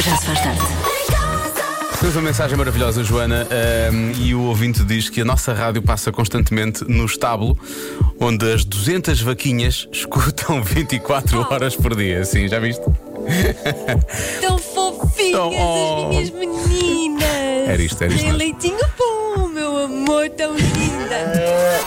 Já se faz tarde. Temos uma mensagem maravilhosa, Joana, ehm, e o ouvinte diz que a nossa rádio passa constantemente no estábulo, onde as 200 vaquinhas escutam 24 horas por dia. Sim, já viste? Tão fofinhas Tão- oh. as minhas meninas. Era isto, era isto Tem leitinho bom, meu amor, tão linda.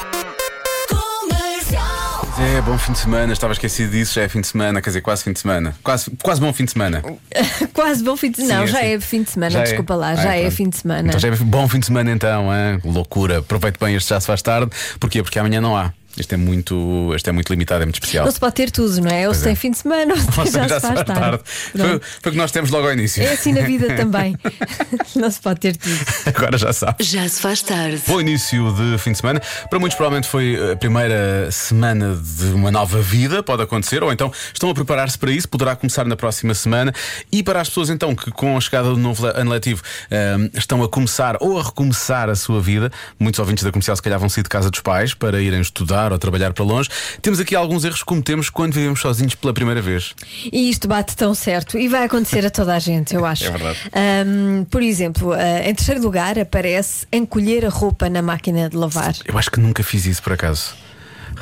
É, bom fim de semana, estava esquecido disso, já é fim de semana, quer dizer, quase fim de semana. Quase, quase bom fim de semana. Quase bom fim de semana. Não, já é fim de semana, Já é? desculpa lá, Ah, já é pronto. fim de semana. Então já é bom fim de semana então, hein? loucura. Aproveite bem, este já se faz tarde. Porquê? Porque amanhã não há. Este é muito, este é muito limitado, é muito especial. Não se pode ter tudo, não é? Ou se tem é. fim de semana, ou se tem já, se faz tarde. Foi, Pronto. foi o que nós temos logo ao início. É assim na vida também. Não se pode ter tudo. Agora já sabe. Já se faz tarde. Bom início de fim de semana. Para muitos, provavelmente foi a primeira semana de uma nova vida, pode acontecer, ou então estão a preparar-se para isso, poderá começar na próxima semana. E para as pessoas, então, que com a chegada do novo ano letivo ehm, estão a começar ou a recomeçar a sua vida, muitos ouvintes da comercial se calhar vão sair de casa dos pais para irem estudar ou trabalhar para longe. Temos aqui alguns erros que cometemos quando vivemos sozinhos pela primeira vez. E isto bate tão certo e vai acontecer a toda a gente, eu acho. É verdade. Ahm, por exemplo, ah, em terceiro lugar aparece encolher a roupa na máquina de lavar. Eu acho que nunca fiz isso por acaso.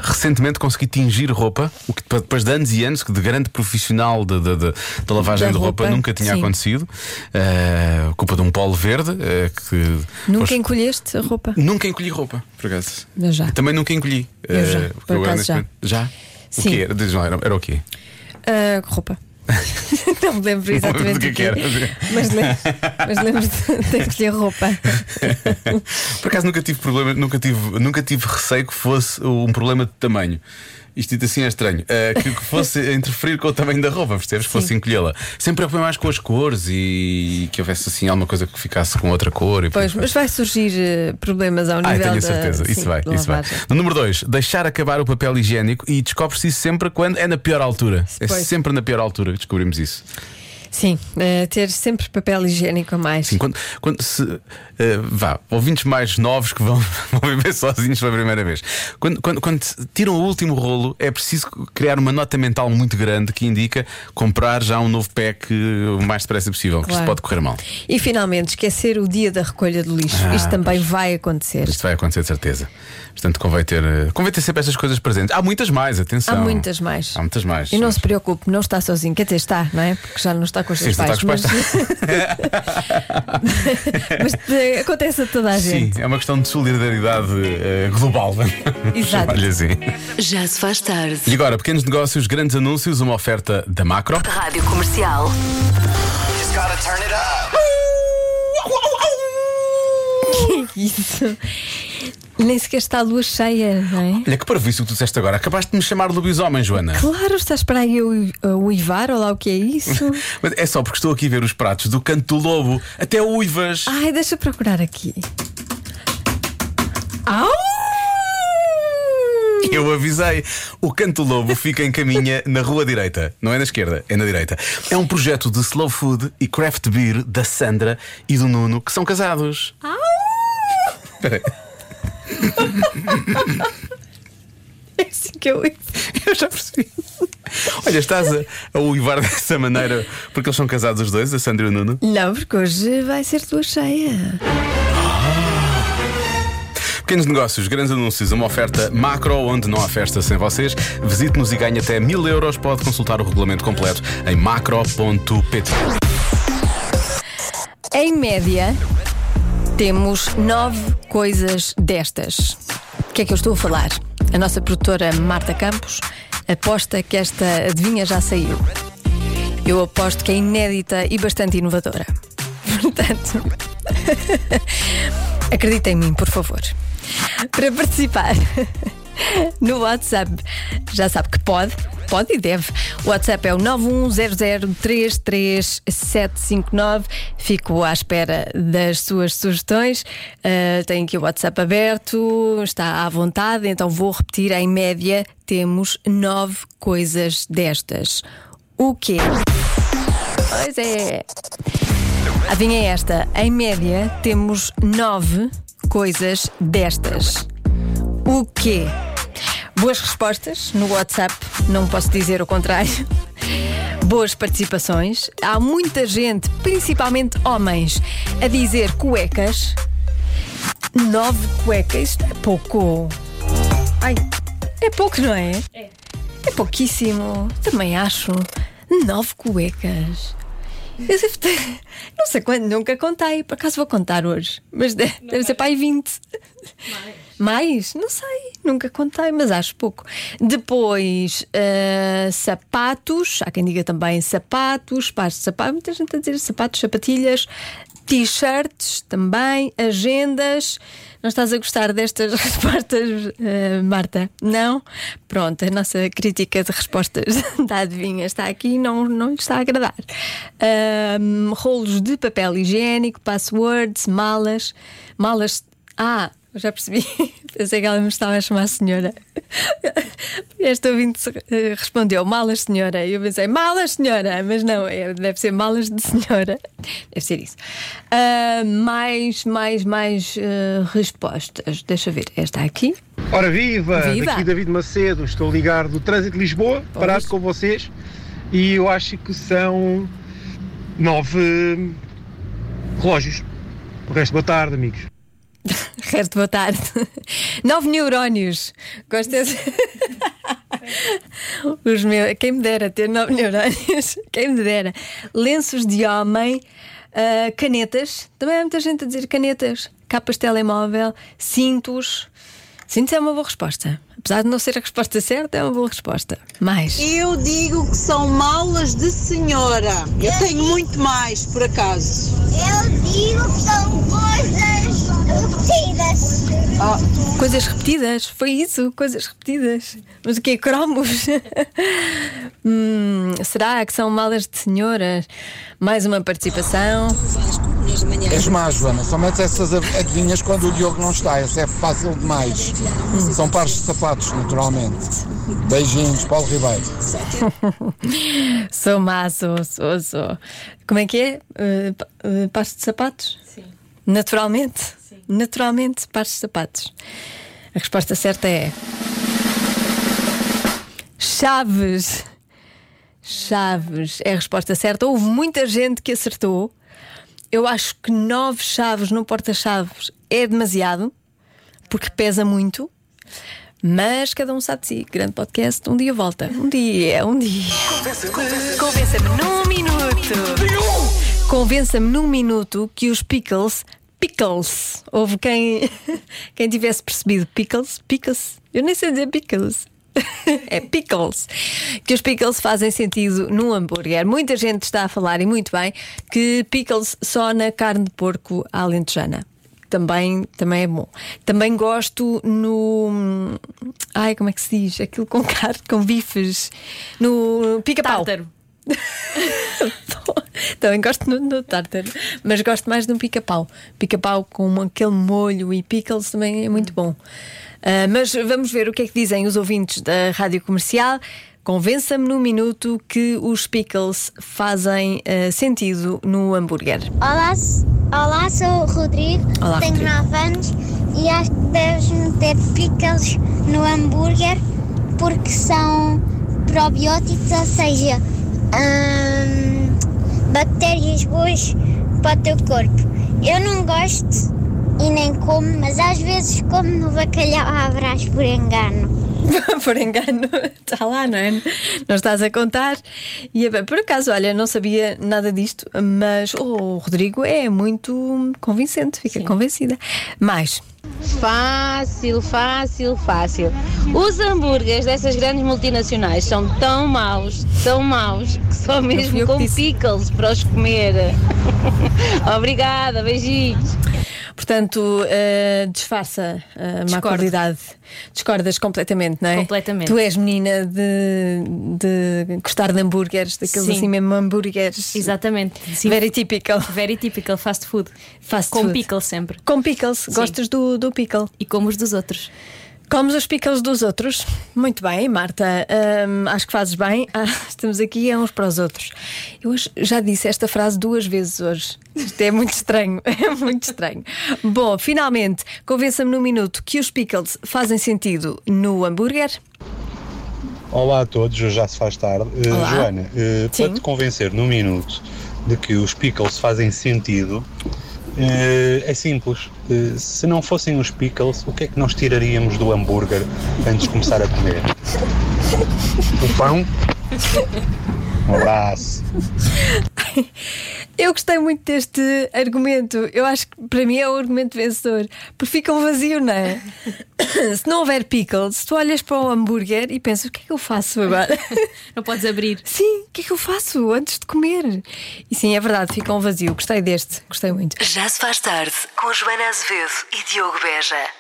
Recentemente consegui tingir roupa, o que depois de anos e anos que de grande profissional de- de- de- da lavagem Da de roupa, roupa, nunca tinha sim. acontecido. Eh, culpa de um polo verde. eh, que Nunca depois- encolheste a roupa? nunca encolhi roupa, por acaso. Eu já. Também nunca encolhi. Eu já, Eh, por acaso já. Já? Sim. O quê? Era, era, o quê? Ah, roupa. não me lembro exatamente do que é o que era. Mas, lem- mas lembro de, de encolher roupa. Por acaso nunca tive problema, nunca tive, nunca tive receio que fosse um problema de tamanho. Isto dito assim é estranho. Eh, que, que fosse interferir com o tamanho da roupa, percebes? Que fosse encolhê-la. Sempre preocupei mais com as cores e que houvesse assim alguma coisa que ficasse com outra cor. E Pois, mas vai surgir eh, problemas ao Ah, nível tenho a da- certeza, sim, isso vai, da isso vai. No número 2, deixar acabar o papel higiênico e descobre-se isso sempre quando é na pior altura. É Pois. sempre na pior altura que descobrimos isso. Sim, eh, ter sempre papel higiênico a mais. Sim, quando, quando se. Eh, vá, ouvintes mais novos que vão, vão viver sozinhos pela primeira vez. Quando, quando, quando tiram o último rolo, é preciso criar uma nota mental muito grande que indica comprar já um novo pack eh, o mais depressa possível, que isto Claro. pode correr mal. E finalmente, esquecer o dia da recolha do lixo. Ah, Isto também vai acontecer. Isto vai acontecer de certeza. Portanto, convém ter, eh, convém ter sempre estas coisas presentes. Há muitas mais, atenção. Há muitas mais. Há muitas mais. E não se preocupe, não está sozinho. Quer dizer, está, não é? Porque já não está com os Sim, seus está pais. com os mas acontece a toda a Sim, gente. é uma questão de solidariedade eh, global. Exato. Olha assim. Já se faz tarde. E agora, pequenos negócios, grandes anúncios, uma oferta da Macro. Rádio Comercial. Just gotta turn it up. Isso. Nem sequer está a lua cheia, não é? Olha que parvoíce o que tu disseste agora. Acabaste de me chamar lobisomem, Joana. Claro, estás para aí a uivar, ou lá o que é isso? Mas é só porque estou aqui a ver os pratos do canto do lobo. Até uivas. Ai, deixa procurar aqui. Au! Eu avisei. O Canto Lobo fica em caminha na rua direita. Não é na esquerda, é na direita. É um projeto de slow food e craft beer da Sandra e do Nuno, que são casados. Espera aí. É assim que eu. Eu já percebi. Olha, estás a, a uivar dessa maneira porque eles são casados os dois, a Sandra e o Nuno? Não, porque hoje vai ser tua cheia. Pequenos negócios, grandes anúncios, uma oferta macro onde não há festa sem vocês. Visite-nos e ganhe até mil euros. Pode consultar o regulamento completo em macro.pt. Em média, temos nove coisas destas. O que é que eu estou a falar? A nossa produtora Marta Campos aposta que esta adivinha já saiu. Eu aposto que é inédita e bastante inovadora. Portanto, acredita em mim, por favor. Para participar no WhatsApp, já sabe que pode, pode e deve. O WhatsApp é o 910033759. Fico à espera das suas sugestões. Uh, tenho aqui o WhatsApp aberto, está à vontade, então vou repetir. Em média, temos nove coisas destas. O quê? Pois é. Adivinha esta. Em média, temos nove coisas destas. O quê? Boas respostas no WhatsApp, não posso dizer o contrário. Boas participações. Há muita gente, principalmente homens, a dizer cuecas. Nove cuecas, isto é pouco. Ai, é pouco, não é? É. É pouquíssimo. Também acho. Nove cuecas. Eu devo ter- Não sei quando, nunca contei. Por acaso vou contar hoje. Mas de- deve ser para aí 20. Mais? Não sei, nunca contei, mas acho pouco. Depois, ah, sapatos, há quem diga também sapatos, pares de sapatos, muita gente a dizer sapatos, sapatilhas, t-shirts também, agendas. Não estás a gostar destas respostas, ah, Marta? Não? Pronto, a nossa crítica de respostas da adivinha está aqui e não, não lhe está a agradar. Ahm, rolos de papel higiênico, passwords, malas, malas. Ah, já percebi. Pensei que ela me estava a chamar senhora. Esta ouvinte eh, respondeu malas, senhora. E eu pensei, malas, senhora. Mas não, é, deve ser malas de senhora. Deve ser isso. Ah, mais, mais, mais eh, respostas. Deixa eu ver. Esta aqui. Ora viva! Viva! Daqui David Macedo, estou a ligar do Trânsito de Lisboa, parado com vocês e eu acho que são nove relógios. O resto, boa tarde, amigos. Resto, boa tarde. Nove neurónios. Gostas? Os meus, quem me dera ter nove neurónios. Quem me dera. Lenços de homem, ah, canetas. Também há muita gente a dizer canetas. Capas de telemóvel, cintos. Cintos é uma boa resposta. Apesar de não ser a resposta certa, é uma boa resposta. Mais. Eu digo que são malas de senhora. Eu tenho muito mais, por acaso. Eu digo que são coisas repetidas. Coisas repetidas, foi isso, coisas repetidas. Mas o quê? Cromos? Hum, será que são malas de senhoras? Mais uma participação. És má, Joana. Só metes essas adivinhas quando o Diogo não está. Essa é fácil demais. São pares de sapatos, naturalmente. Beijinhos, Paulo Ribeiro. Sou má, sou, sou, sou. Como é que é? Uh, uh, pares de sapatos? Sim. Naturalmente? Naturalmente, pares de sapatos. A resposta certa é. Chaves. Chaves é a resposta certa. Houve muita gente que acertou. Eu acho que nove chaves no porta-chaves é demasiado, porque pesa muito. Mas cada um sabe de si. Grande podcast, um dia volta. Um dia, um dia. Convença-me num minuto. Convença-me num minuto que os pickles. Pickles. Houve quem, quem tivesse percebido pickles. Pickles. Eu nem sei dizer pickles. É pickles. Que os pickles fazem sentido no hambúrguer. Muita gente está a falar, e muito bem, que pickles só na carne de porco alentejana. Também, também é bom. Também gosto no. Ai, como é que se diz? Aquilo com carne, com bifes. No pica-pau. Também gosto no, no tártaro, mas gosto mais no pica-pau. Pica-pau com aquele molho e pickles também é muito bom. Ah, mas vamos ver o que é que dizem os ouvintes da rádio comercial. Convença-me num minuto que os pickles fazem ah, sentido no hambúrguer. Olá, olá, sou o Rodrigo, Olá, tenho Rodrigo. 9 anos e acho que deves meter pickles no hambúrguer porque são probióticos, ou seja, hum, bactérias boas para o teu corpo. Eu não gosto e nem como, mas às vezes como no bacalhau à brás por engano. por engano, está lá, não é? Não estás a contar. E é bem, por acaso, olha, não sabia nada disto, mas o Rodrigo é muito convincente, fica convencida. Mais. Fácil, fácil, fácil. Os hambúrgueres dessas grandes multinacionais são tão maus, tão maus, que só mesmo com pickles para os comer. Obrigada, beijinhos. Portanto, eh, disfarça a má Discordo. qualidade. Discordas completamente, não é? Completamente. Tu és menina de, de gostar de hambúrgueres, daqueles Sim. assim mesmo hambúrgueres. Exatamente. Sim. Very typical. Very typical fast food. Fast Com food. pickle sempre. Com pickles. Gostas do, do pickle? E como os dos outros. Comes os pickles dos outros? Muito bem, Marta. Hum, acho que fazes bem. Ah, estamos aqui é uns para os outros. Eu hoje já disse esta frase duas vezes hoje. Isto é muito estranho. É muito estranho. Bom, finalmente, convença-me num minuto que os pickles fazem sentido no hambúrguer. Olá a todos, hoje já se faz tarde. Eh, Olá. Joana, Sim. para te convencer num minuto de que os pickles fazem sentido, é simples. Eh, se não fossem os pickles, o que é que nós tiraríamos do hambúrguer antes de começar a comer? O pão? Um abraço. Eu gostei muito deste argumento. Eu acho que para mim é o argumento vencedor. Porque fica um vazio, não é? se não houver pickles, tu olhas para o hambúrguer e pensas: o que é que eu faço agora? Não podes abrir. Sim, o que é que eu faço antes de comer? E sim, é verdade, fica um vazio. Gostei deste, gostei muito. Já se faz tarde com Joana Azevedo e Diogo Beja.